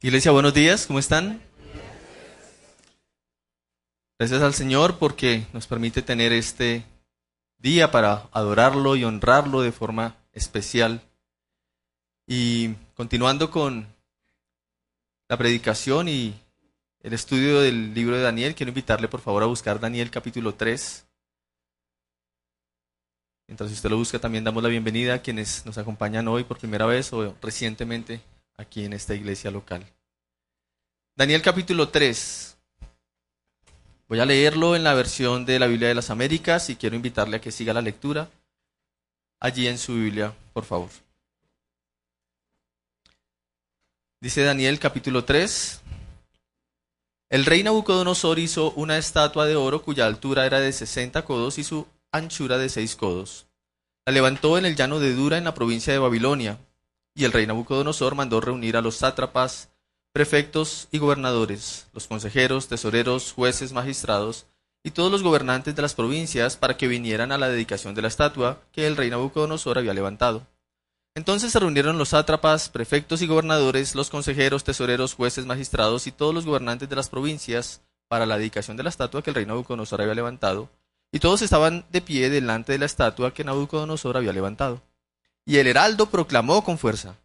Iglesia, buenos días, ¿cómo están? Gracias al Señor porque nos permite tener este día para adorarlo y honrarlo de forma especial. Y continuando con la predicación y el estudio del libro de Daniel, quiero invitarle por favor a buscar Daniel capítulo 3. Mientras usted lo busca, también damos la bienvenida a quienes nos acompañan hoy por primera vez o recientemente aquí en esta iglesia local. Daniel capítulo 3. Voy a leerlo en la versión de la Biblia de las Américas y quiero invitarle a que siga la lectura allí en su Biblia, por favor. Dice Daniel capítulo 3. El rey Nabucodonosor hizo una estatua de oro cuya altura era de 60 codos y su anchura de 6 codos. La levantó en el llano de Dura en la provincia de Babilonia. Y el rey Nabucodonosor mandó reunir a los sátrapas, prefectos y gobernadores, los consejeros, tesoreros, jueces, magistrados, y todos los gobernantes de las provincias para que vinieran a la dedicación de la estatua que el rey Nabucodonosor había levantado. Entonces se reunieron los sátrapas, prefectos y gobernadores, los consejeros, tesoreros, jueces, magistrados y todos los gobernantes de las provincias para la dedicación de la estatua que el rey Nabucodonosor había levantado, y todos estaban de pie delante de la estatua que Nabucodonosor había levantado. Y el heraldo proclamó con fuerza,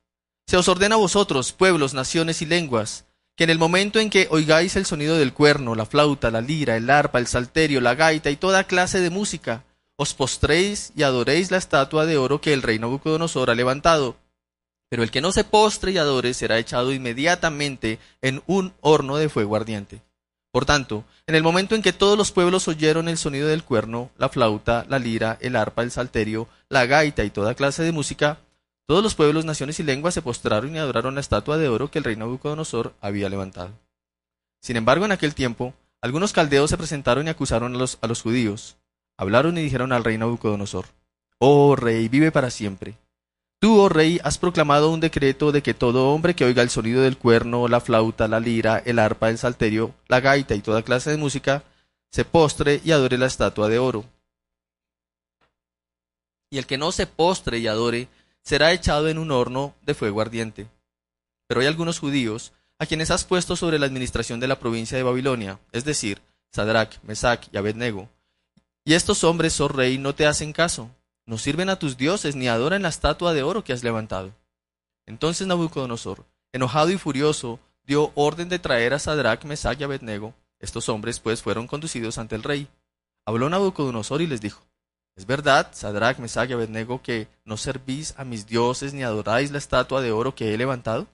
Se os ordena a vosotros, pueblos, naciones y lenguas, que en el momento en que oigáis el sonido del cuerno, la flauta, la lira, el arpa, el salterio, la gaita y toda clase de música, os postréis y adoréis la estatua de oro que el rey Nabucodonosor ha levantado. Pero el que no se postre y adore será echado inmediatamente en un horno de fuego ardiente. Por tanto, en el momento en que todos los pueblos oyeron el sonido del cuerno, la flauta, la lira, el arpa, el salterio, la gaita y toda clase de música, todos los pueblos, naciones y lenguas se postraron y adoraron la estatua de oro que el rey Nabucodonosor había levantado. Sin embargo, en aquel tiempo, algunos caldeos se presentaron y acusaron a los, a los judíos. Hablaron y dijeron al rey Nabucodonosor, Oh rey, vive para siempre. Tú, oh rey, has proclamado un decreto de que todo hombre que oiga el sonido del cuerno, la flauta, la lira, el arpa, el salterio, la gaita y toda clase de música, se postre y adore la estatua de oro. Y el que no se postre y adore será echado en un horno de fuego ardiente. Pero hay algunos judíos a quienes has puesto sobre la administración de la provincia de Babilonia, es decir, Sadrach, Mesach y Abednego. Y estos hombres, oh rey, no te hacen caso, no sirven a tus dioses ni adoran la estatua de oro que has levantado. Entonces Nabucodonosor, enojado y furioso, dio orden de traer a Sadrach, Mesach y Abednego. Estos hombres, pues, fueron conducidos ante el rey. Habló Nabucodonosor y les dijo, ¿Es verdad, Sadrach, Mesach y Abednego, que no servís a mis dioses ni adoráis la estatua de oro que he levantado?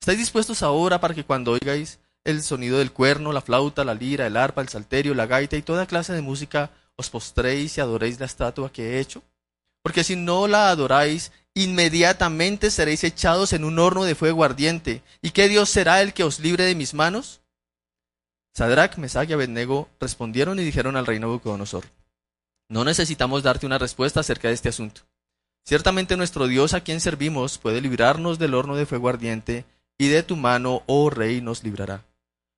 ¿Estáis dispuestos ahora para que cuando oigáis el sonido del cuerno, la flauta, la lira, el arpa, el salterio, la gaita y toda clase de música, os postréis y adoréis la estatua que he hecho? Porque si no la adoráis, inmediatamente seréis echados en un horno de fuego ardiente. ¿Y qué Dios será el que os libre de mis manos? Sadrach, Mesach y Abednego respondieron y dijeron al rey Nabucodonosor, no necesitamos darte una respuesta acerca de este asunto. Ciertamente nuestro Dios a quien servimos puede librarnos del horno de fuego ardiente, y de tu mano, oh rey, nos librará.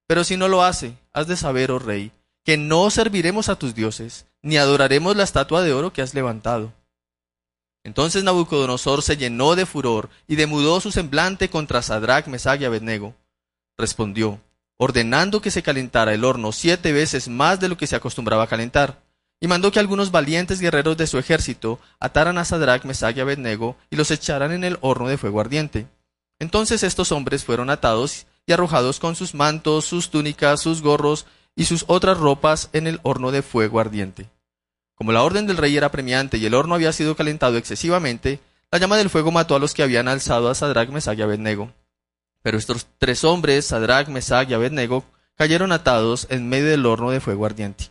Pero si no lo hace, has de saber, oh rey, que no serviremos a tus dioses, ni adoraremos la estatua de oro que has levantado. Entonces Nabucodonosor se llenó de furor y demudó su semblante contra Sadrach, Mesach y Abednego. Respondió, ordenando que se calentara el horno siete veces más de lo que se acostumbraba a calentar y mandó que algunos valientes guerreros de su ejército ataran a Sadrach, Mesach y Abednego y los echaran en el horno de fuego ardiente. Entonces estos hombres fueron atados y arrojados con sus mantos, sus túnicas, sus gorros y sus otras ropas en el horno de fuego ardiente. Como la orden del rey era premiante y el horno había sido calentado excesivamente, la llama del fuego mató a los que habían alzado a Sadrach, Mesach y Abednego. Pero estos tres hombres, Sadrach, Mesach y Abednego, cayeron atados en medio del horno de fuego ardiente.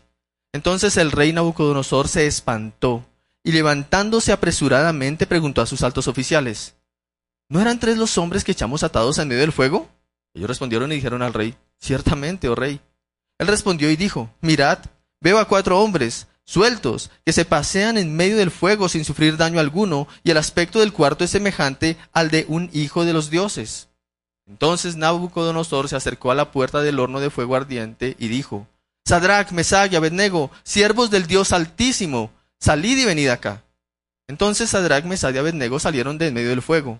Entonces el rey Nabucodonosor se espantó y levantándose apresuradamente preguntó a sus altos oficiales, ¿No eran tres los hombres que echamos atados en medio del fuego? Ellos respondieron y dijeron al rey, Ciertamente, oh rey. Él respondió y dijo, Mirad, veo a cuatro hombres, sueltos, que se pasean en medio del fuego sin sufrir daño alguno, y el aspecto del cuarto es semejante al de un hijo de los dioses. Entonces Nabucodonosor se acercó a la puerta del horno de fuego ardiente y dijo, Sadrach, Mesach y Abednego, siervos del Dios Altísimo, salid y venid acá. Entonces Sadrach, Mesach y Abednego salieron de en medio del fuego.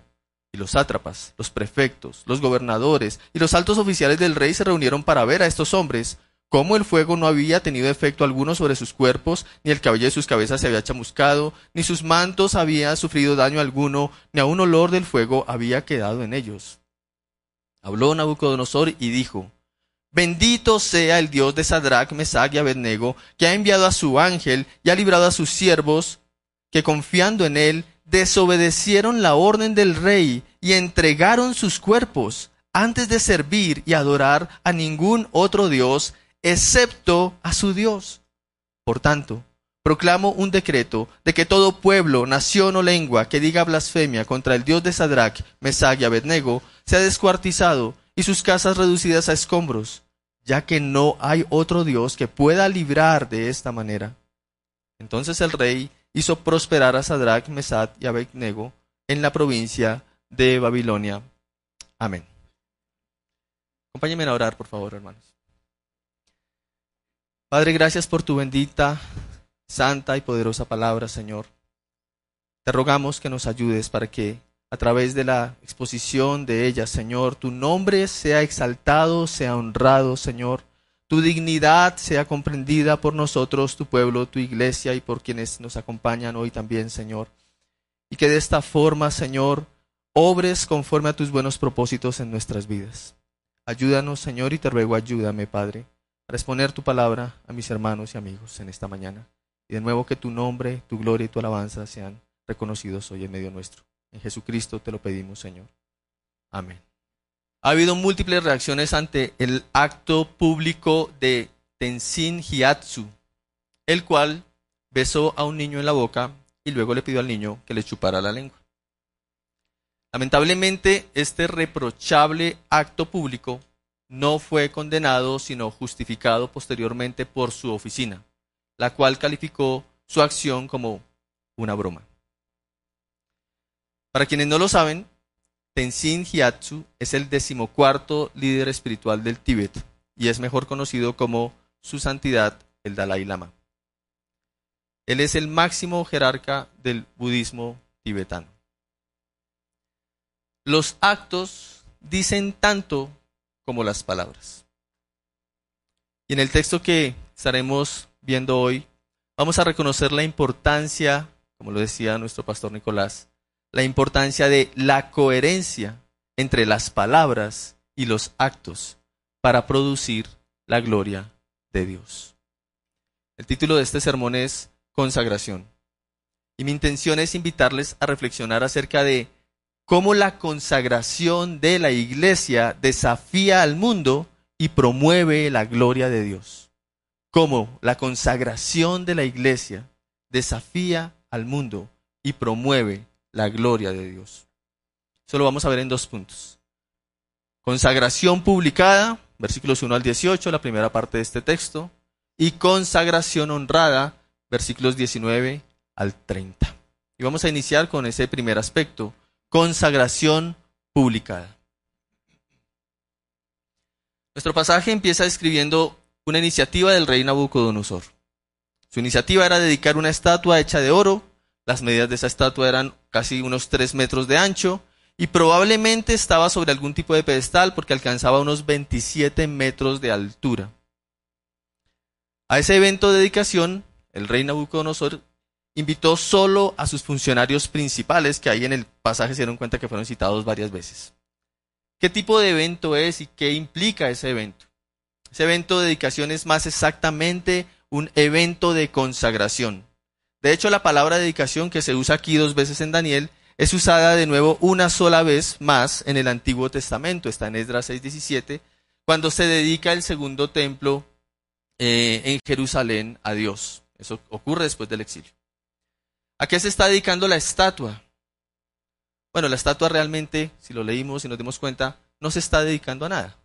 Y los sátrapas, los prefectos, los gobernadores y los altos oficiales del rey se reunieron para ver a estos hombres, cómo el fuego no había tenido efecto alguno sobre sus cuerpos, ni el cabello de sus cabezas se había chamuscado, ni sus mantos había sufrido daño alguno, ni aun olor del fuego había quedado en ellos. Habló Nabucodonosor y dijo, Bendito sea el Dios de Sadrach, Mesach y Abednego, que ha enviado a su ángel y ha librado a sus siervos, que confiando en él desobedecieron la orden del rey y entregaron sus cuerpos antes de servir y adorar a ningún otro Dios excepto a su Dios. Por tanto, proclamo un decreto de que todo pueblo, nación o lengua que diga blasfemia contra el Dios de Sadrach, Mesach y Abednego sea descuartizado y sus casas reducidas a escombros, ya que no hay otro Dios que pueda librar de esta manera. Entonces el rey hizo prosperar a Sadrach, Mesach y Abednego en la provincia de Babilonia. Amén. Acompáñenme a orar, por favor, hermanos. Padre, gracias por tu bendita, santa y poderosa palabra, Señor. Te rogamos que nos ayudes para que a través de la exposición de ella, Señor, tu nombre sea exaltado, sea honrado, Señor. Tu dignidad sea comprendida por nosotros, tu pueblo, tu iglesia y por quienes nos acompañan hoy también, Señor. Y que de esta forma, Señor, obres conforme a tus buenos propósitos en nuestras vidas. Ayúdanos, Señor, y te ruego, ayúdame, Padre, a exponer tu palabra a mis hermanos y amigos en esta mañana. Y de nuevo que tu nombre, tu gloria y tu alabanza sean reconocidos hoy en medio nuestro. En Jesucristo te lo pedimos, Señor. Amén. Ha habido múltiples reacciones ante el acto público de Tenzin Hyatsu, el cual besó a un niño en la boca y luego le pidió al niño que le chupara la lengua. Lamentablemente, este reprochable acto público no fue condenado, sino justificado posteriormente por su oficina, la cual calificó su acción como una broma. Para quienes no lo saben, Tenzin Gyatso es el decimocuarto líder espiritual del Tíbet y es mejor conocido como su santidad el Dalai Lama. Él es el máximo jerarca del budismo tibetano. Los actos dicen tanto como las palabras. Y en el texto que estaremos viendo hoy, vamos a reconocer la importancia, como lo decía nuestro pastor Nicolás, la importancia de la coherencia entre las palabras y los actos para producir la gloria de Dios. El título de este sermón es Consagración. Y mi intención es invitarles a reflexionar acerca de cómo la consagración de la iglesia desafía al mundo y promueve la gloria de Dios. Cómo la consagración de la iglesia desafía al mundo y promueve la gloria de Dios. Eso lo vamos a ver en dos puntos. Consagración publicada, versículos 1 al 18, la primera parte de este texto, y consagración honrada, versículos 19 al 30. Y vamos a iniciar con ese primer aspecto, consagración publicada. Nuestro pasaje empieza describiendo una iniciativa del rey Nabucodonosor. Su iniciativa era dedicar una estatua hecha de oro las medidas de esa estatua eran casi unos 3 metros de ancho y probablemente estaba sobre algún tipo de pedestal porque alcanzaba unos 27 metros de altura. A ese evento de dedicación, el rey Nabucodonosor invitó solo a sus funcionarios principales, que ahí en el pasaje se dieron cuenta que fueron citados varias veces. ¿Qué tipo de evento es y qué implica ese evento? Ese evento de dedicación es más exactamente un evento de consagración. De hecho, la palabra dedicación que se usa aquí dos veces en Daniel es usada de nuevo una sola vez más en el Antiguo Testamento. Está en Esdras 6:17, cuando se dedica el segundo templo eh, en Jerusalén a Dios. Eso ocurre después del exilio. ¿A qué se está dedicando la estatua? Bueno, la estatua realmente, si lo leímos y nos dimos cuenta, no se está dedicando a nada.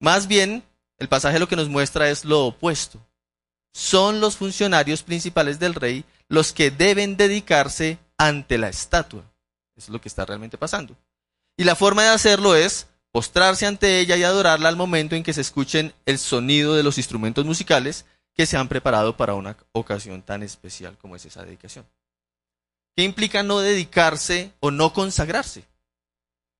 Más bien, el pasaje lo que nos muestra es lo opuesto son los funcionarios principales del rey los que deben dedicarse ante la estatua. Eso es lo que está realmente pasando. Y la forma de hacerlo es postrarse ante ella y adorarla al momento en que se escuchen el sonido de los instrumentos musicales que se han preparado para una ocasión tan especial como es esa dedicación. ¿Qué implica no dedicarse o no consagrarse?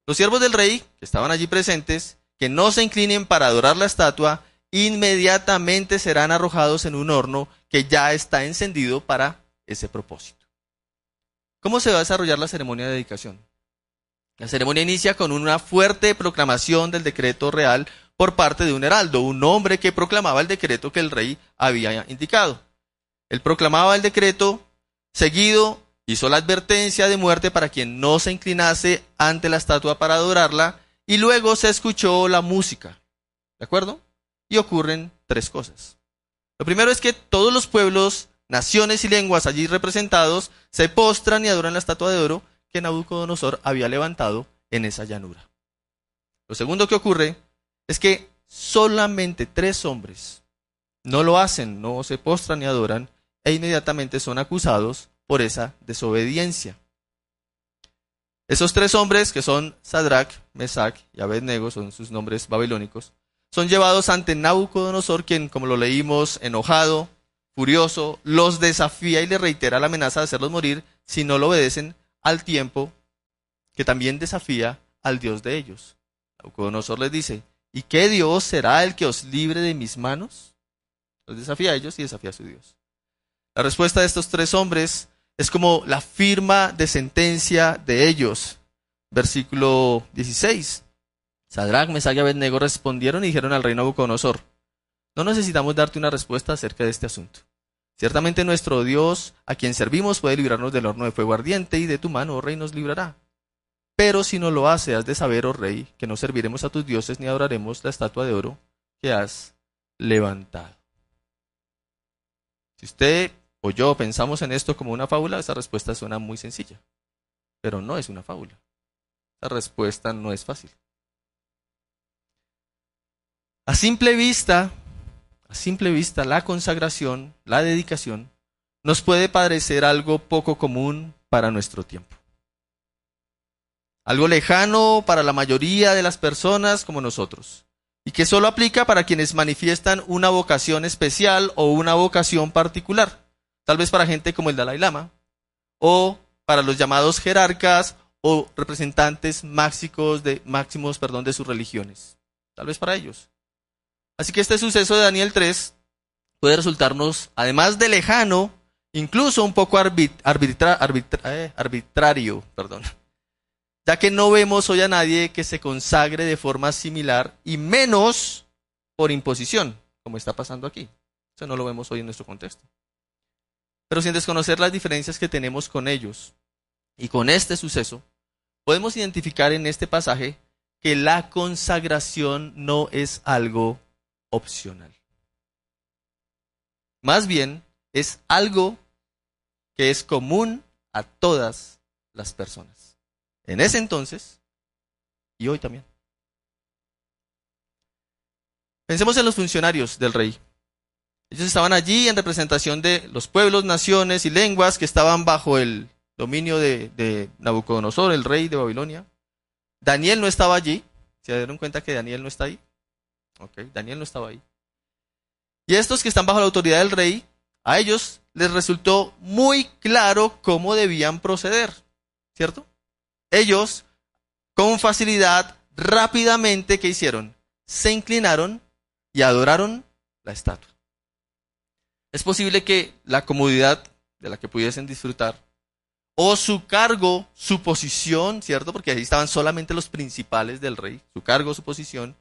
Los siervos del rey, que estaban allí presentes, que no se inclinen para adorar la estatua, inmediatamente serán arrojados en un horno que ya está encendido para ese propósito. ¿Cómo se va a desarrollar la ceremonia de dedicación? La ceremonia inicia con una fuerte proclamación del decreto real por parte de un heraldo, un hombre que proclamaba el decreto que el rey había indicado. Él proclamaba el decreto, seguido hizo la advertencia de muerte para quien no se inclinase ante la estatua para adorarla, y luego se escuchó la música. ¿De acuerdo? Y ocurren tres cosas. Lo primero es que todos los pueblos, naciones y lenguas allí representados se postran y adoran la estatua de oro que Nabucodonosor había levantado en esa llanura. Lo segundo que ocurre es que solamente tres hombres no lo hacen, no se postran ni adoran, e inmediatamente son acusados por esa desobediencia. Esos tres hombres, que son Sadrach, Mesach y Abednego, son sus nombres babilónicos, son llevados ante Nabucodonosor, quien, como lo leímos, enojado, furioso, los desafía y le reitera la amenaza de hacerlos morir si no lo obedecen al tiempo que también desafía al Dios de ellos. Nabucodonosor les dice, ¿y qué Dios será el que os libre de mis manos? Los desafía a ellos y desafía a su Dios. La respuesta de estos tres hombres es como la firma de sentencia de ellos. Versículo 16. Sadrach, Mesach y Abednego respondieron y dijeron al rey Nabucodonosor, no necesitamos darte una respuesta acerca de este asunto. Ciertamente nuestro Dios, a quien servimos, puede librarnos del horno de fuego ardiente y de tu mano, oh rey, nos librará. Pero si no lo hace, has de saber, oh rey, que no serviremos a tus dioses ni adoraremos la estatua de oro que has levantado. Si usted o yo pensamos en esto como una fábula, esa respuesta suena muy sencilla. Pero no es una fábula. Esa respuesta no es fácil. A simple vista, a simple vista, la consagración, la dedicación, nos puede parecer algo poco común para nuestro tiempo. Algo lejano para la mayoría de las personas como nosotros. Y que solo aplica para quienes manifiestan una vocación especial o una vocación particular tal vez para gente como el Dalai Lama, o para los llamados jerarcas o representantes máximos de, máximos, perdón, de sus religiones, tal vez para ellos. Así que este suceso de Daniel 3 puede resultarnos, además de lejano, incluso un poco eh, arbitrario, perdón, ya que no vemos hoy a nadie que se consagre de forma similar y menos por imposición, como está pasando aquí. Eso no lo vemos hoy en nuestro contexto pero sin desconocer las diferencias que tenemos con ellos. Y con este suceso, podemos identificar en este pasaje que la consagración no es algo opcional. Más bien, es algo que es común a todas las personas. En ese entonces y hoy también. Pensemos en los funcionarios del rey. Ellos estaban allí en representación de los pueblos, naciones y lenguas que estaban bajo el dominio de, Nabucodonosor, el rey de Babilonia. Daniel no estaba allí. ¿Se dieron cuenta que Daniel no está ahí? Ok, Daniel no estaba ahí. Y estos que están bajo la autoridad del rey, a ellos les resultó muy claro cómo debían proceder, ¿cierto? Ellos, con facilidad, rápidamente, ¿qué hicieron? Se inclinaron y adoraron la estatua. Es posible que la comodidad de la que pudiesen disfrutar, o su cargo, su posición, ¿cierto? Porque ahí estaban solamente los principales del rey, su cargo, su posición,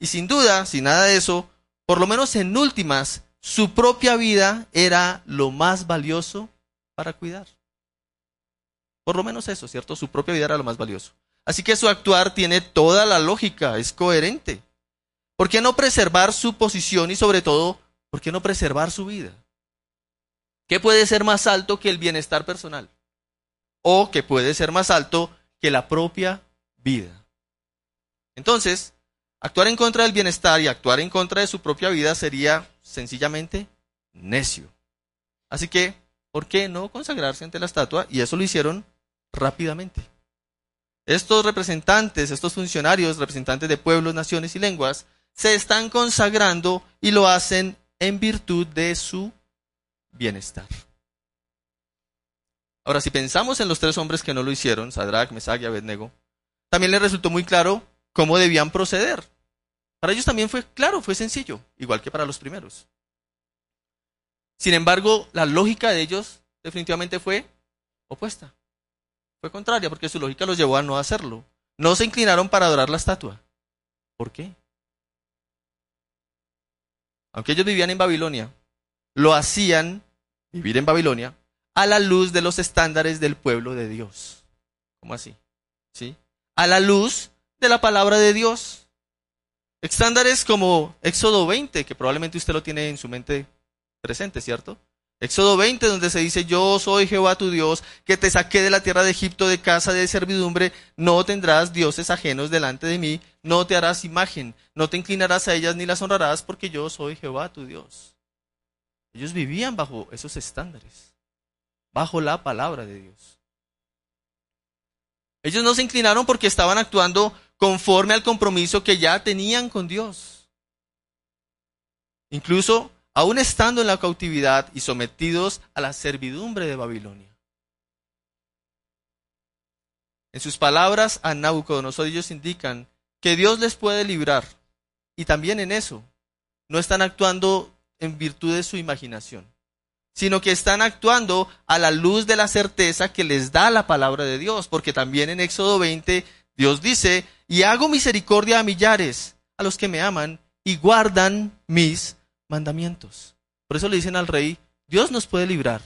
y sin duda, sin nada de eso, por lo menos en últimas, su propia vida era lo más valioso para cuidar. Por lo menos eso, ¿cierto? Su propia vida era lo más valioso. Así que su actuar tiene toda la lógica, es coherente. ¿Por qué no preservar su posición y sobre todo ¿por qué no preservar su vida? ¿Qué puede ser más alto que el bienestar personal? O que puede ser más alto que la propia vida. Entonces, actuar en contra del bienestar y actuar en contra de su propia vida sería sencillamente necio. Así que, ¿por qué no consagrarse ante la estatua? Y eso lo hicieron rápidamente. Estos representantes, estos funcionarios, representantes de pueblos, naciones y lenguas, se están consagrando y lo hacen en virtud de su bienestar. Ahora, si pensamos en los tres hombres que no lo hicieron, Sadrach, Mesach y Abednego, también les resultó muy claro cómo debían proceder. Para ellos también fue claro, fue sencillo, igual que para los primeros. Sin embargo, la lógica de ellos definitivamente fue opuesta. Fue contraria, porque su lógica los llevó a no hacerlo. No se inclinaron para adorar la estatua. ¿Por qué? Aunque ellos vivían en Babilonia, lo hacían, vivir en Babilonia, a la luz de los estándares del pueblo de Dios. ¿Cómo así? ¿Sí? A la luz de la palabra de Dios. Estándares como Éxodo 20, que probablemente usted lo tiene en su mente presente, ¿cierto? Éxodo 20, donde se dice, yo soy Jehová tu Dios, que te saqué de la tierra de Egipto de casa de servidumbre, no tendrás dioses ajenos delante de mí, no te harás imagen, no te inclinarás a ellas ni las honrarás, porque yo soy Jehová tu Dios. Ellos vivían bajo esos estándares, bajo la palabra de Dios. Ellos no se inclinaron porque estaban actuando conforme al compromiso que ya tenían con Dios. Incluso aún estando en la cautividad y sometidos a la servidumbre de Babilonia. En sus palabras a Nabucodonosor ellos indican que Dios les puede librar y también en eso no están actuando en virtud de su imaginación, sino que están actuando a la luz de la certeza que les da la palabra de Dios, porque también en Éxodo 20 Dios dice, y hago misericordia a millares, a los que me aman y guardan mis mandamientos. Por eso le dicen al rey, Dios nos puede librar.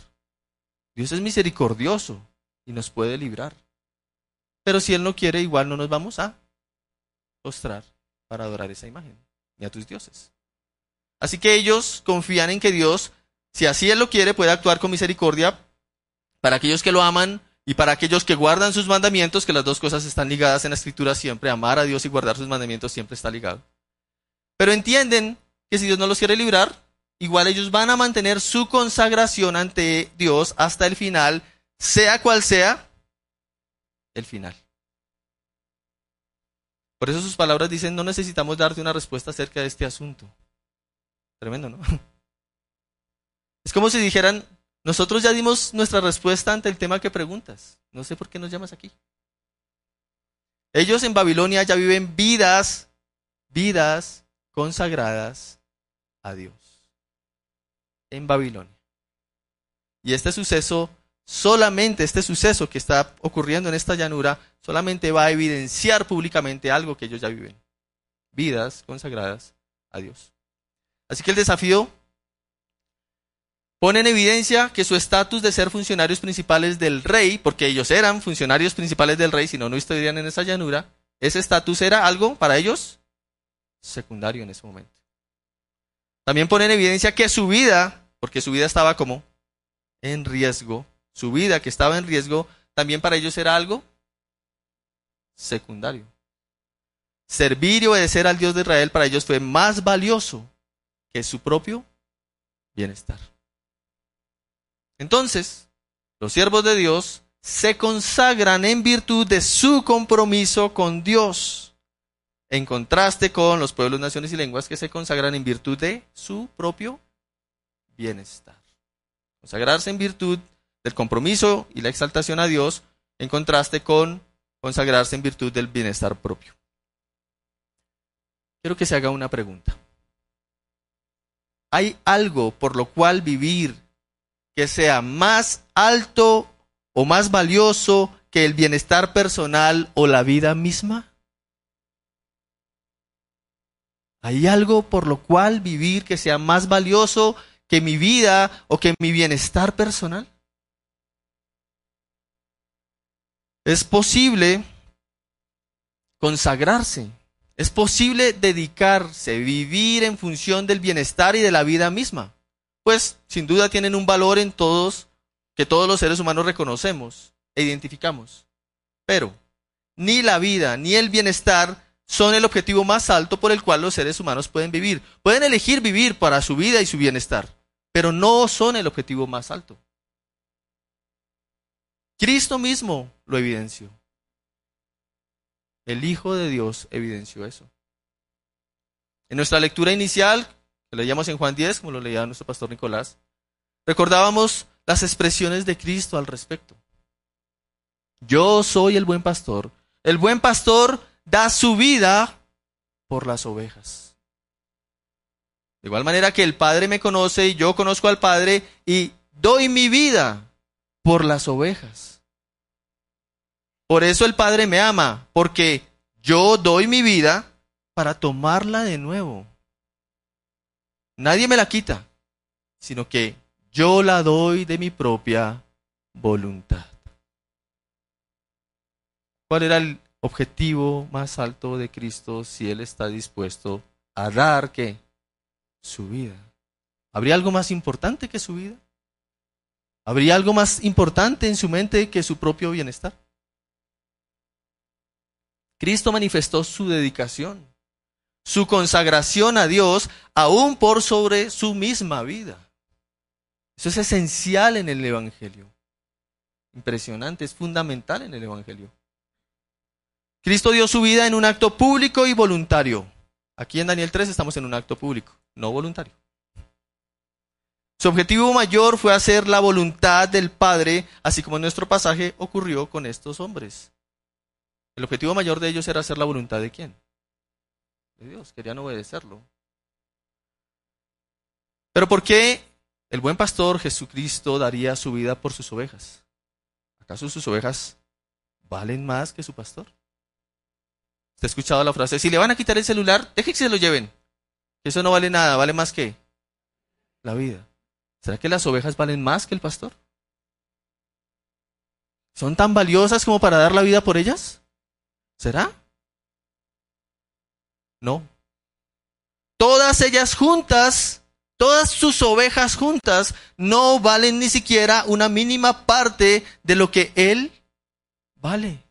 Dios es misericordioso y nos puede librar. Pero si Él no quiere, igual no nos vamos a postrar para adorar esa imagen, ni a tus dioses. Así que ellos confían en que Dios, si así Él lo quiere, puede actuar con misericordia para aquellos que lo aman y para aquellos que guardan sus mandamientos, que las dos cosas están ligadas en la escritura siempre, amar a Dios y guardar sus mandamientos siempre está ligado. Pero entienden que si Dios no los quiere librar, igual ellos van a mantener su consagración ante Dios hasta el final, sea cual sea el final. Por eso sus palabras dicen, no necesitamos darte una respuesta acerca de este asunto. Tremendo, ¿no? Es como si dijeran, nosotros ya dimos nuestra respuesta ante el tema que preguntas. No sé por qué nos llamas aquí. Ellos en Babilonia ya viven vidas, vidas consagradas a Dios en Babilonia. Y este suceso, solamente este suceso que está ocurriendo en esta llanura, solamente va a evidenciar públicamente algo que ellos ya viven. Vidas consagradas a Dios. Así que el desafío pone en evidencia que su estatus de ser funcionarios principales del rey, porque ellos eran funcionarios principales del rey, si no, no estarían en esa llanura, ese estatus era algo para ellos secundario en ese momento. También pone en evidencia que su vida, porque su vida estaba como en riesgo, su vida que estaba en riesgo, también para ellos era algo secundario. Servir y obedecer al Dios de Israel para ellos fue más valioso que su propio bienestar. Entonces, los siervos de Dios se consagran en virtud de su compromiso con Dios en contraste con los pueblos, naciones y lenguas que se consagran en virtud de su propio bienestar. Consagrarse en virtud del compromiso y la exaltación a Dios, en contraste con consagrarse en virtud del bienestar propio. Quiero que se haga una pregunta. ¿Hay algo por lo cual vivir que sea más alto o más valioso que el bienestar personal o la vida misma? ¿Hay algo por lo cual vivir que sea más valioso que mi vida o que mi bienestar personal? Es posible consagrarse, es posible dedicarse, vivir en función del bienestar y de la vida misma. Pues sin duda tienen un valor en todos que todos los seres humanos reconocemos e identificamos. Pero ni la vida ni el bienestar son el objetivo más alto por el cual los seres humanos pueden vivir. Pueden elegir vivir para su vida y su bienestar, pero no son el objetivo más alto. Cristo mismo lo evidenció. El Hijo de Dios evidenció eso. En nuestra lectura inicial, que leíamos en Juan 10, como lo leía nuestro pastor Nicolás, recordábamos las expresiones de Cristo al respecto. Yo soy el buen pastor El buen pastor da su vida por las ovejas. De igual manera que el Padre me conoce y yo conozco al Padre y doy mi vida por las ovejas. Por eso el Padre me ama, porque yo doy mi vida para tomarla de nuevo. Nadie me la quita, sino que yo la doy de mi propia voluntad. ¿Cuál era el objetivo más alto de Cristo si Él está dispuesto a dar qué? Su vida. ¿Habría algo más importante que su vida? ¿Habría algo más importante en su mente que su propio bienestar? Cristo manifestó su dedicación, su consagración a Dios, aún por sobre su misma vida. Eso es esencial en el Evangelio. Impresionante, es fundamental en el Evangelio. Cristo dio su vida en un acto público y voluntario. Aquí en Daniel 3 estamos en un acto público, no voluntario. Su objetivo mayor fue hacer la voluntad del Padre, así como en nuestro pasaje ocurrió con estos hombres. El objetivo mayor de ellos era hacer la voluntad de quién? De Dios, querían obedecerlo. Pero ¿por qué el buen pastor Jesucristo daría su vida por sus ovejas? ¿Acaso sus ovejas valen más que su pastor? ¿Usted ha escuchado la frase? Si le van a quitar el celular, deje que se lo lleven. Eso no vale nada, vale más que la vida. ¿Será que las ovejas valen más que el pastor? ¿Son tan valiosas como para dar la vida por ellas? ¿Será? No. Todas ellas juntas, todas sus ovejas juntas, no valen ni siquiera una mínima parte de lo que Él vale.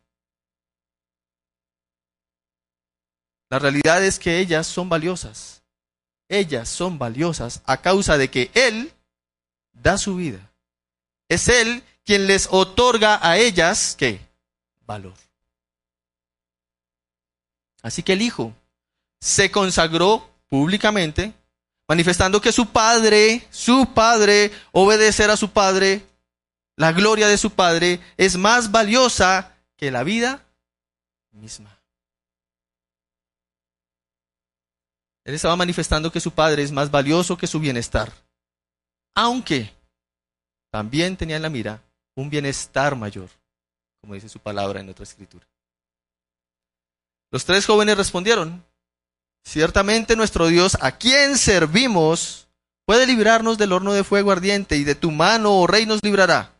La realidad es que ellas son valiosas. Ellas son valiosas a causa de que Él da su vida. Es Él quien les otorga a ellas, ¿qué? Valor. Así que el Hijo se consagró públicamente, manifestando que su Padre, su Padre, obedecer a su Padre, la gloria de su Padre, es más valiosa que la vida misma. Él estaba manifestando que su padre es más valioso que su bienestar. Aunque también tenía en la mira un bienestar mayor, como dice su palabra en otra escritura. Los tres jóvenes respondieron, ciertamente nuestro Dios, a quien servimos, puede librarnos del horno de fuego ardiente y de tu mano, oh rey, nos librará.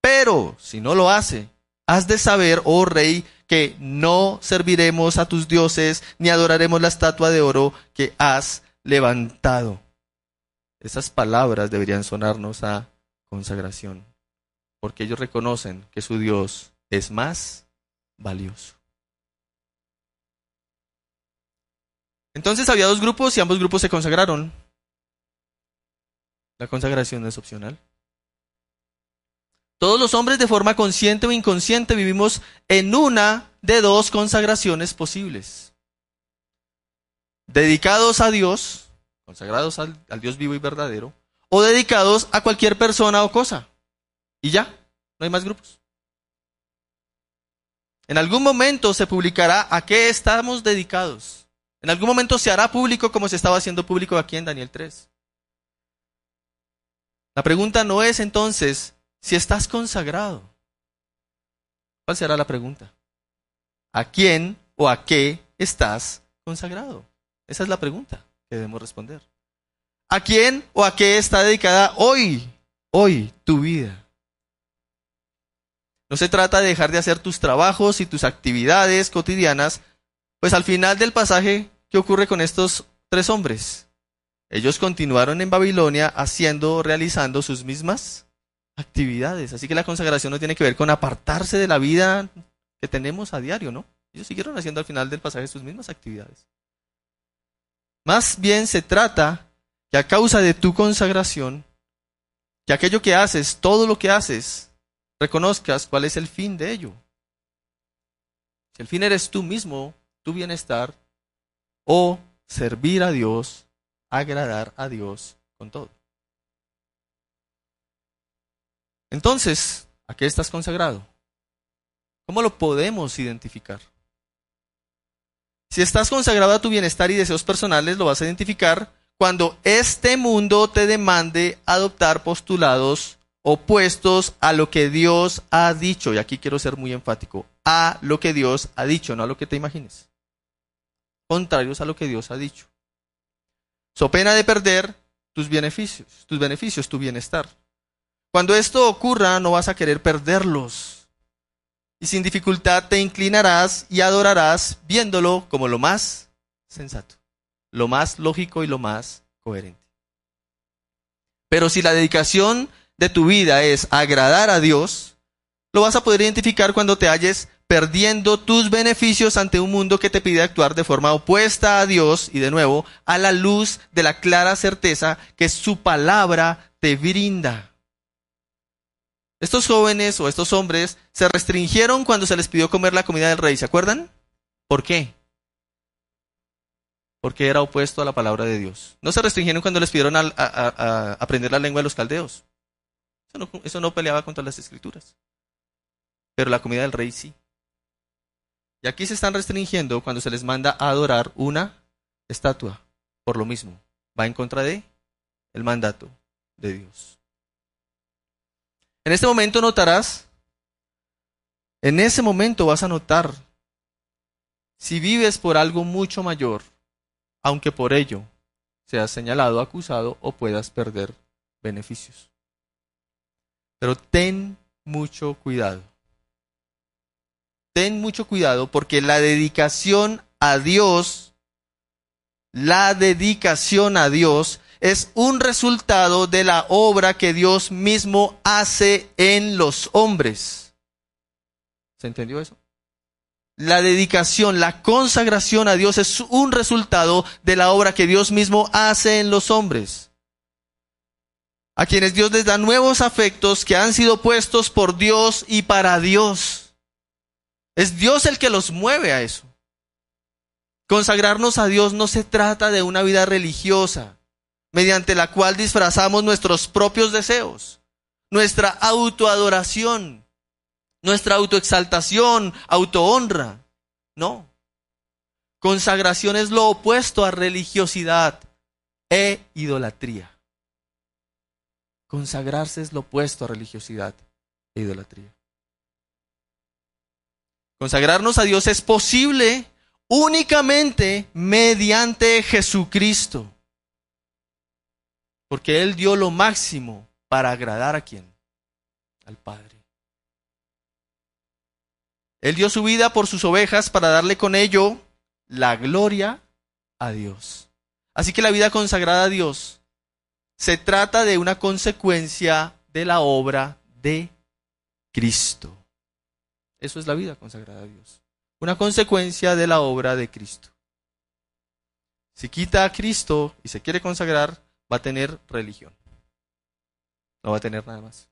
Pero si no lo hace, has de saber, oh rey, que no serviremos a tus dioses ni adoraremos la estatua de oro que has levantado. Esas palabras deberían sonarnos a consagración, porque ellos reconocen que su Dios es más valioso. Entonces había dos grupos y ambos grupos se consagraron. La consagración es opcional. Todos los hombres de forma consciente o inconsciente vivimos en una de dos consagraciones posibles. Dedicados a Dios, consagrados al, Dios vivo y verdadero, o dedicados a cualquier persona o cosa. Y ya, no hay más grupos. En algún momento se publicará a qué estamos dedicados. En algún momento se hará público como se estaba haciendo público aquí en Daniel 3. La pregunta no es entonces si estás consagrado. ¿Cuál será la pregunta? ¿A quién o a qué estás consagrado? Esa es la pregunta que debemos responder. ¿A quién o a qué está dedicada hoy, hoy tu vida? No se trata de dejar de hacer tus trabajos y tus actividades cotidianas, pues al final del pasaje, ¿qué ocurre con estos tres hombres? Ellos continuaron en Babilonia haciendo, realizando sus mismas actividades. Así que la consagración no tiene que ver con apartarse de la vida que tenemos a diario, ¿no? Ellos siguieron haciendo al final del pasaje sus mismas actividades. Más bien se trata que a causa de tu consagración, que aquello que haces, todo lo que haces, reconozcas cuál es el fin de ello. Si el fin eres tú mismo, tu bienestar, o servir a Dios, agradar a Dios con todo. Entonces, ¿a qué estás consagrado? ¿Cómo lo podemos identificar? Si estás consagrado a tu bienestar y deseos personales, lo vas a identificar cuando este mundo te demande adoptar postulados opuestos a lo que Dios ha dicho. Y aquí quiero ser muy enfático. A lo que Dios ha dicho, no a lo que te imagines. Contrarios a lo que Dios ha dicho. So pena de perder tus beneficios, tus beneficios, tu bienestar. Cuando esto ocurra, no vas a querer perderlos. Y sin dificultad te inclinarás y adorarás viéndolo como lo más sensato, lo más lógico y lo más coherente. Pero si la dedicación de tu vida es agradar a Dios, lo vas a poder identificar cuando te halles perdiendo tus beneficios ante un mundo que te pide actuar de forma opuesta a Dios y de nuevo a la luz de la clara certeza que su palabra te brinda. Estos jóvenes o estos hombres se restringieron cuando se les pidió comer la comida del rey, ¿se acuerdan? ¿Por qué? Porque era opuesto a la palabra de Dios. No se restringieron cuando les pidieron a, aprender la lengua de los caldeos. Eso no, eso no peleaba contra las escrituras. Pero la comida del rey sí. Y aquí se están restringiendo cuando se les manda a adorar una estatua. Por lo mismo, va en contra de el mandato de Dios. En este momento notarás, en ese momento vas a notar si vives por algo mucho mayor, aunque por ello seas señalado, acusado o puedas perder beneficios. Pero ten mucho cuidado. Ten mucho cuidado porque la dedicación a Dios, la dedicación a Dios es un resultado de la obra que Dios mismo hace en los hombres. ¿Se entendió eso? La dedicación, la consagración a Dios es un resultado de la obra que Dios mismo hace en los hombres. A quienes Dios les da nuevos afectos que han sido puestos por Dios y para Dios. Es Dios el que los mueve a eso. Consagrarnos a Dios no se trata de una vida religiosa mediante la cual disfrazamos nuestros propios deseos, nuestra autoadoración, nuestra autoexaltación, autohonra. No. Consagración es lo opuesto a religiosidad e idolatría. Consagrarse es lo opuesto a religiosidad e idolatría. Consagrarnos a Dios es posible únicamente mediante Jesucristo. Porque Él dio lo máximo para agradar a quién? Al Padre. Él dio su vida por sus ovejas para darle con ello la gloria a Dios. Así que la vida consagrada a Dios se trata de una consecuencia de la obra de Cristo. Eso es la vida consagrada a Dios. Una consecuencia de la obra de Cristo. Si quita a Cristo y se quiere consagrar, va a tener religión. No va a tener nada más.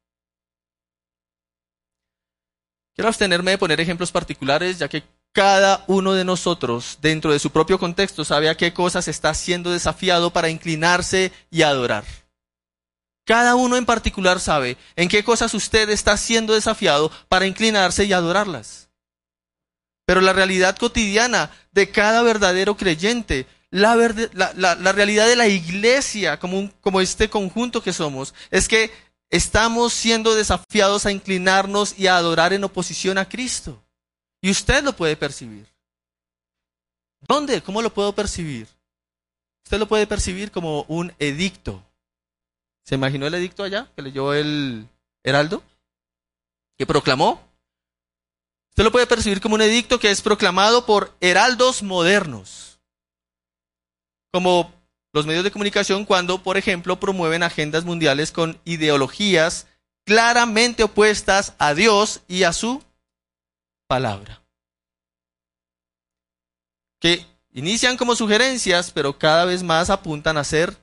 Quiero abstenerme de poner ejemplos particulares, ya que cada uno de nosotros, dentro de su propio contexto, sabe a qué cosas está siendo desafiado para inclinarse y adorar. Cada uno en particular sabe en qué cosas usted está siendo desafiado para inclinarse y adorarlas. Pero la realidad cotidiana de cada verdadero creyente la, la, realidad de la iglesia, como, como este conjunto que somos, es que estamos siendo desafiados a inclinarnos y a adorar en oposición a Cristo. Y usted lo puede percibir. ¿Dónde? ¿Cómo lo puedo percibir? Usted lo puede percibir como un edicto. ¿Se imaginó el edicto allá que leyó el Heraldo? Que proclamó. Usted lo puede percibir como un edicto que es proclamado por heraldos modernos como los medios de comunicación cuando, por ejemplo, promueven agendas mundiales con ideologías claramente opuestas a Dios y a su palabra. Que inician como sugerencias, pero cada vez más apuntan a ser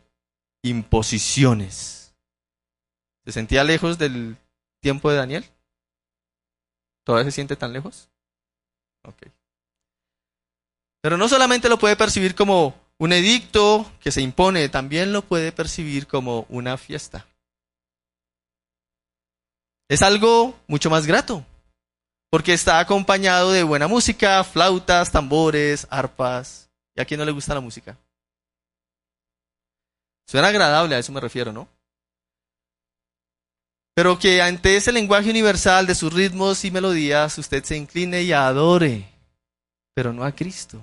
imposiciones. ¿Se sentía lejos del tiempo de Daniel? ¿Todavía se siente tan lejos? Ok. Pero no solamente lo puede percibir como un edicto que se impone también lo puede percibir como una fiesta. Es algo mucho más grato. porque está acompañado de buena música, flautas, tambores, arpas. ¿Y a quién no le gusta la música? Suena agradable, a eso me refiero, ¿no? Pero que ante ese lenguaje universal de sus ritmos y melodías usted se incline y adore, pero no a Cristo.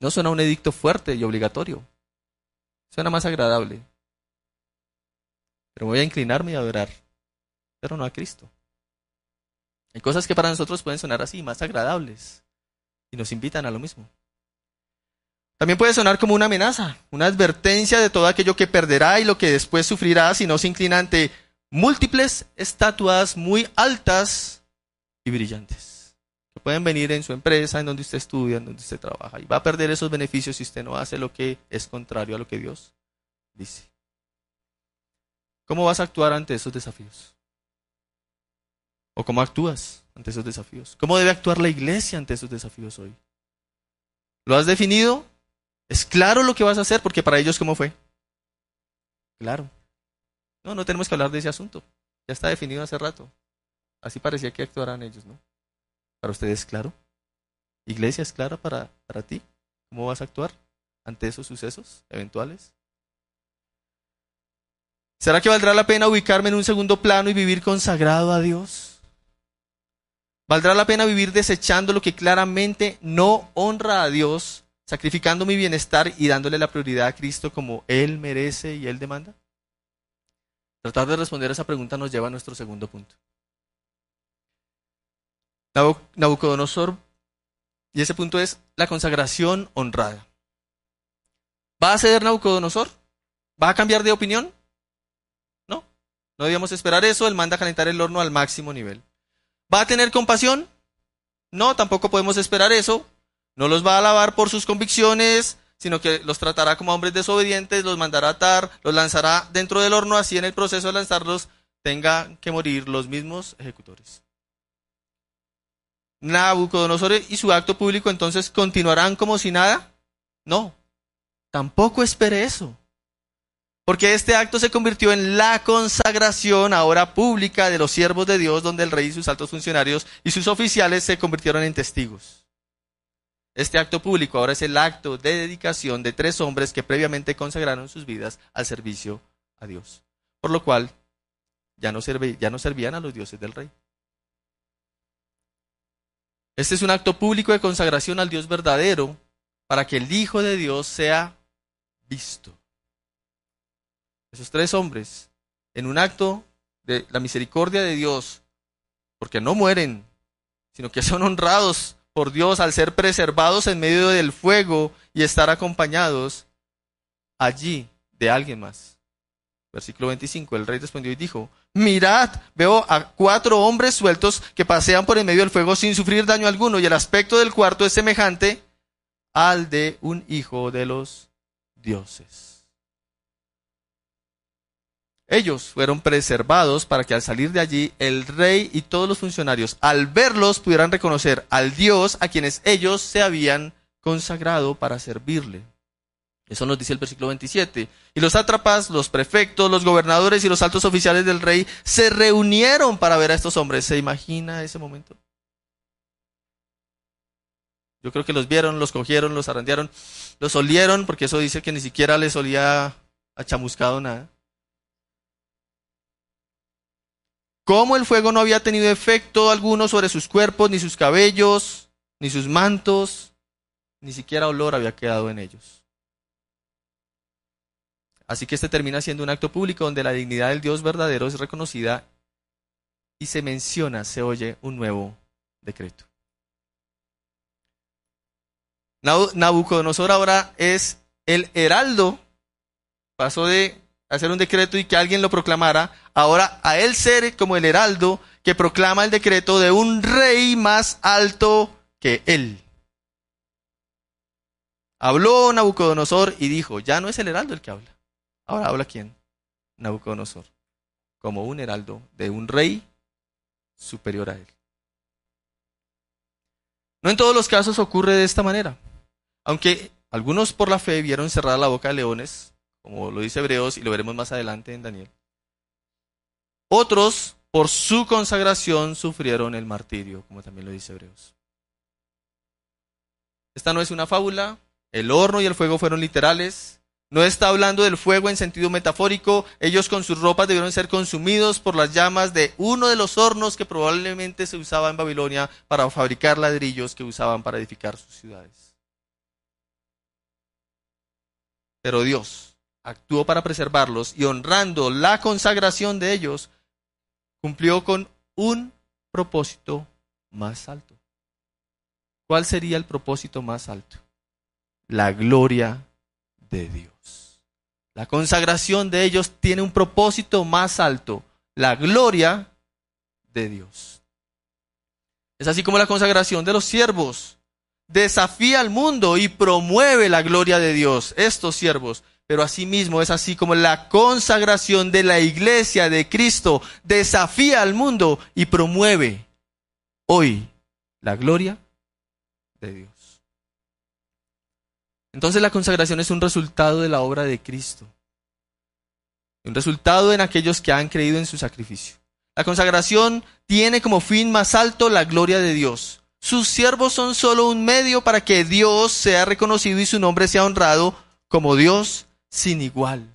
No suena un edicto fuerte y obligatorio. Suena más agradable. Pero voy a inclinarme y adorar, pero no a Cristo. Hay cosas que para nosotros pueden sonar así, más agradables, y nos invitan a lo mismo. También puede sonar como una amenaza, una advertencia de todo aquello que perderá y lo que después sufrirá si no se inclina ante múltiples estatuas muy altas y brillantes, pueden venir en su empresa, en donde usted estudia, en donde usted trabaja, y va a perder esos beneficios si usted no hace lo que es contrario a lo que Dios dice. ¿Cómo vas a actuar ante esos desafíos? ¿O cómo actúas ante esos desafíos? ¿Cómo debe actuar la iglesia ante esos desafíos hoy? ¿Lo has definido? ¿Es claro lo que vas a hacer? Porque para ellos, ¿cómo fue? Claro. No, no tenemos que hablar de ese asunto. Ya está definido hace rato. Así parecía que actuarán ellos, ¿no? Para ustedes, claro. Iglesia, ¿es clara para, para ti? ¿Cómo vas a actuar ante esos sucesos eventuales? ¿Será que valdrá la pena ubicarme en un segundo plano y vivir consagrado a Dios? ¿Valdrá la pena vivir desechando lo que claramente no honra a Dios, sacrificando mi bienestar y dándole la prioridad a Cristo como Él merece y Él demanda? Tratar de responder esa pregunta nos lleva a nuestro segundo punto. Nabucodonosor, y ese punto es la consagración honrada. ¿Va a ceder Nabucodonosor? ¿Va a cambiar de opinión? No, no debíamos esperar eso. Él manda a calentar el horno al máximo nivel. ¿Va a tener compasión? No, tampoco podemos esperar eso. No los va a alabar por sus convicciones, sino que los tratará como hombres desobedientes, los mandará a atar, los lanzará dentro del horno, así en el proceso de lanzarlos tenga que morir los mismos ejecutores. Nabucodonosor y su acto público entonces continuarán como si nada? No, tampoco espere eso. Porque este acto se convirtió en la consagración ahora pública de los siervos de Dios, donde el rey y sus altos funcionarios y sus oficiales se convirtieron en testigos. Este acto público ahora es el acto de dedicación de tres hombres que previamente consagraron sus vidas al servicio a Dios. Por lo cual ya no, ya no servían a los dioses del rey. Este es un acto público de consagración al Dios verdadero para que el Hijo de Dios sea visto. Esos tres hombres, en un acto de la misericordia de Dios, porque no mueren, sino que son honrados por Dios al ser preservados en medio del fuego y estar acompañados allí de alguien más. Versículo 25, el rey respondió y dijo, mirad, veo a cuatro hombres sueltos que pasean por en medio del fuego sin sufrir daño alguno y el aspecto del cuarto es semejante al de un hijo de los dioses. Ellos fueron preservados para que al salir de allí el rey y todos los funcionarios, al verlos, pudieran reconocer al Dios a quienes ellos se habían consagrado para servirle. Eso nos dice el versículo 27. Y los sátrapas, los prefectos, los gobernadores y los altos oficiales del rey se reunieron para ver a estos hombres. ¿Se imagina ese momento? Yo creo que los vieron, los cogieron, los arrandearon, los olieron, porque eso dice que ni siquiera les olía a chamuscado nada. Cómo el fuego no había tenido efecto alguno sobre sus cuerpos, ni sus cabellos, ni sus mantos, ni siquiera olor había quedado en ellos. Así que este termina siendo un acto público donde la dignidad del Dios verdadero es reconocida y se menciona, se oye un nuevo decreto. Nabucodonosor ahora es el heraldo, pasó de hacer un decreto y que alguien lo proclamara, ahora a él ser como el heraldo que proclama el decreto de un rey más alto que él. Habló Nabucodonosor y dijo, ya no es el heraldo el que habla. Ahora habla quién? Nabucodonosor, como un heraldo de un rey superior a él. No en todos los casos ocurre de esta manera. Aunque algunos por la fe vieron cerrada la boca de leones, como lo dice Hebreos y lo veremos más adelante en Daniel. Otros, por su consagración, sufrieron el martirio, como también lo dice Hebreos. Esta no es una fábula, el horno y el fuego fueron literales. No está hablando del fuego en sentido metafórico. Ellos con sus ropas debieron ser consumidos por las llamas de uno de los hornos que probablemente se usaba en Babilonia para fabricar ladrillos que usaban para edificar sus ciudades. Pero Dios actuó para preservarlos y honrando la consagración de ellos, cumplió con un propósito más alto. ¿Cuál sería el propósito más alto? La gloria de Dios. La consagración de ellos tiene un propósito más alto, la gloria de Dios. Es así como la consagración de los siervos desafía al mundo y promueve la gloria de Dios, estos siervos pero asimismo es así como la consagración de la iglesia de Cristo desafía al mundo y promueve hoy la gloria de Dios. Entonces la consagración es un resultado de la obra de Cristo, un resultado en aquellos que han creído en su sacrificio. La consagración tiene como fin más alto la gloria de Dios. Sus siervos son solo un medio para que Dios sea reconocido y su nombre sea honrado como Dios sin igual.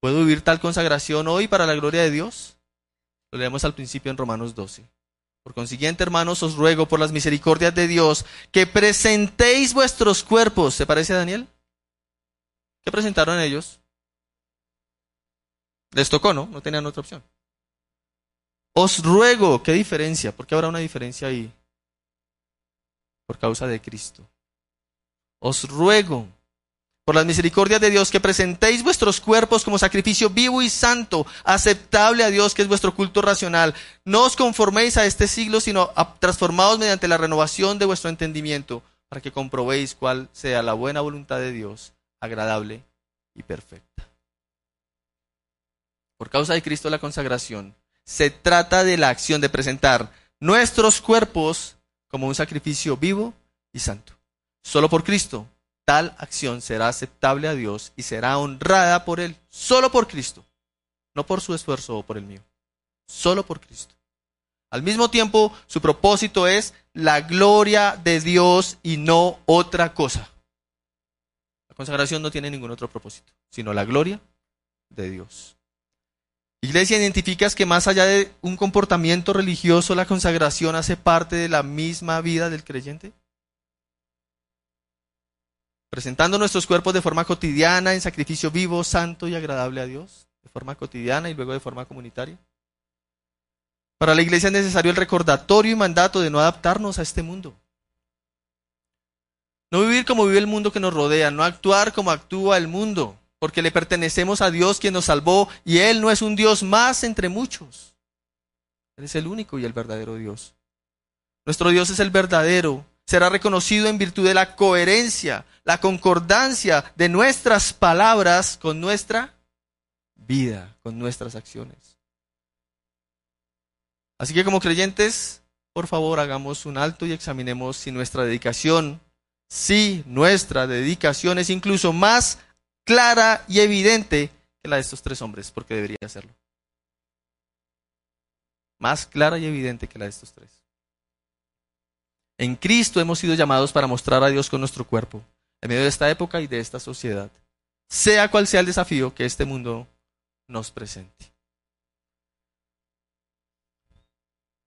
¿Puedo vivir tal consagración hoy para la gloria de Dios? Lo leemos al principio en Romanos 12. Por consiguiente, hermanos, os ruego por las misericordias de Dios que presentéis vuestros cuerpos. ¿Se parece a Daniel? ¿Qué presentaron ellos? Les tocó, ¿no? No tenían otra opción. Os ruego, ¿qué diferencia? ¿Por qué habrá una diferencia ahí? Por causa de Cristo. Os ruego por las misericordias de Dios, que presentéis vuestros cuerpos como sacrificio vivo y santo, aceptable a Dios, que es vuestro culto racional. No os conforméis a este siglo, sino transformaos mediante la renovación de vuestro entendimiento, para que comprobéis cuál sea la buena voluntad de Dios, agradable y perfecta. Por causa de Cristo la consagración, se trata de la acción de presentar nuestros cuerpos como un sacrificio vivo y santo. Solo por Cristo tal acción será aceptable a Dios y será honrada por Él, solo por Cristo, no por su esfuerzo o por el mío, solo por Cristo. Al mismo tiempo, su propósito es la gloria de Dios y no otra cosa. La consagración no tiene ningún otro propósito, sino la gloria de Dios. Iglesia, ¿identificas que más allá de un comportamiento religioso, la consagración hace parte de la misma vida del creyente? Presentando nuestros cuerpos de forma cotidiana en sacrificio vivo, santo y agradable a Dios, de forma cotidiana y luego de forma comunitaria. Para la iglesia es necesario el recordatorio y mandato de no adaptarnos a este mundo. No vivir como vive el mundo que nos rodea, no actuar como actúa el mundo, porque le pertenecemos a Dios quien nos salvó y Él no es un Dios más entre muchos. Él es el único y el verdadero Dios. Nuestro Dios es el verdadero será reconocido en virtud de la coherencia, la concordancia de nuestras palabras con nuestra vida, con nuestras acciones. Así que como creyentes, por favor, hagamos un alto y examinemos si nuestra dedicación, si nuestra dedicación es incluso más clara y evidente que la de estos tres hombres, porque debería serlo. Más clara y evidente que la de estos tres. En Cristo hemos sido llamados para mostrar a Dios con nuestro cuerpo, en medio de esta época y de esta sociedad, sea cual sea el desafío que este mundo nos presente.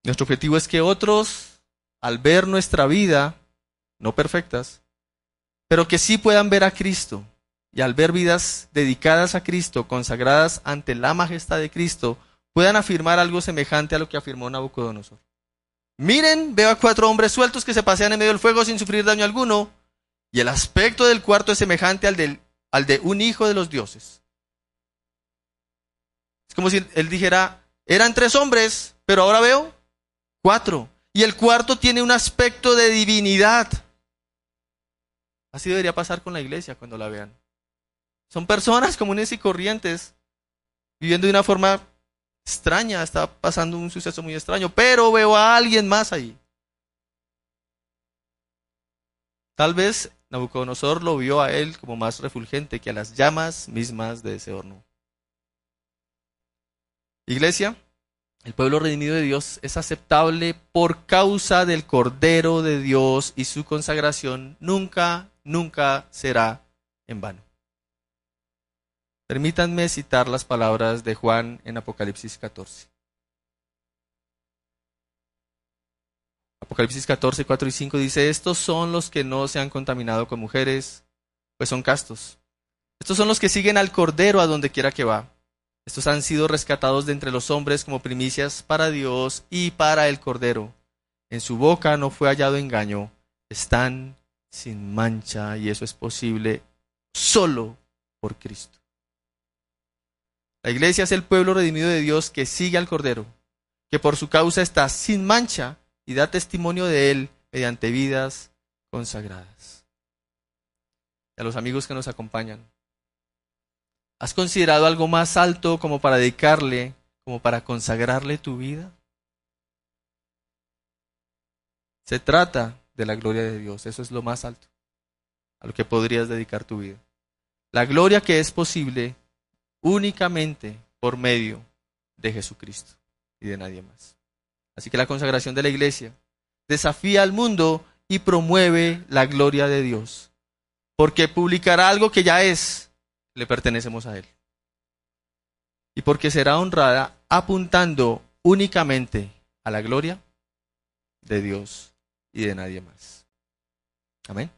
Nuestro objetivo es que otros, al ver nuestra vida, no perfectas, pero que sí puedan ver a Cristo, y al ver vidas dedicadas a Cristo, consagradas ante la majestad de Cristo, puedan afirmar algo semejante a lo que afirmó Nabucodonosor. Miren, veo a cuatro hombres sueltos que se pasean en medio del fuego sin sufrir daño alguno. Y el aspecto del cuarto es semejante al, al de un hijo de los dioses. Es como si él dijera, eran tres hombres, pero ahora veo cuatro. Y el cuarto tiene un aspecto de divinidad. Así debería pasar con la iglesia cuando la vean. Son personas comunes y corrientes, viviendo de una forma extraña, está pasando un suceso muy extraño, pero veo a alguien más ahí. Tal vez Nabucodonosor lo vio a él como más refulgente que a las llamas mismas de ese horno. Iglesia, el pueblo redimido de Dios es aceptable por causa del Cordero de Dios y su consagración nunca, nunca será en vano. Permítanme citar las palabras de Juan en Apocalipsis 14. Apocalipsis 14, 4 y 5 dice, estos son los que no se han contaminado con mujeres, pues son castos. Estos son los que siguen al Cordero a donde quiera que va. Estos han sido rescatados de entre los hombres como primicias para Dios y para el Cordero. En su boca no fue hallado engaño. Están sin mancha y eso es posible solo por Cristo. La iglesia es el pueblo redimido de Dios que sigue al Cordero, que por su causa está sin mancha y da testimonio de él mediante vidas consagradas. Y a los amigos que nos acompañan, ¿Has considerado algo más alto como para dedicarle, como para consagrarle tu vida? Se trata de la gloria de Dios, eso es lo más alto a lo que podrías dedicar tu vida. La gloria que es posible únicamente por medio de Jesucristo y de nadie más. Así que la consagración de la iglesia desafía al mundo y promueve la gloria de Dios, porque publicará algo que ya es, le pertenecemos a Él. Y porque será honrada apuntando únicamente a la gloria de Dios y de nadie más. Amén.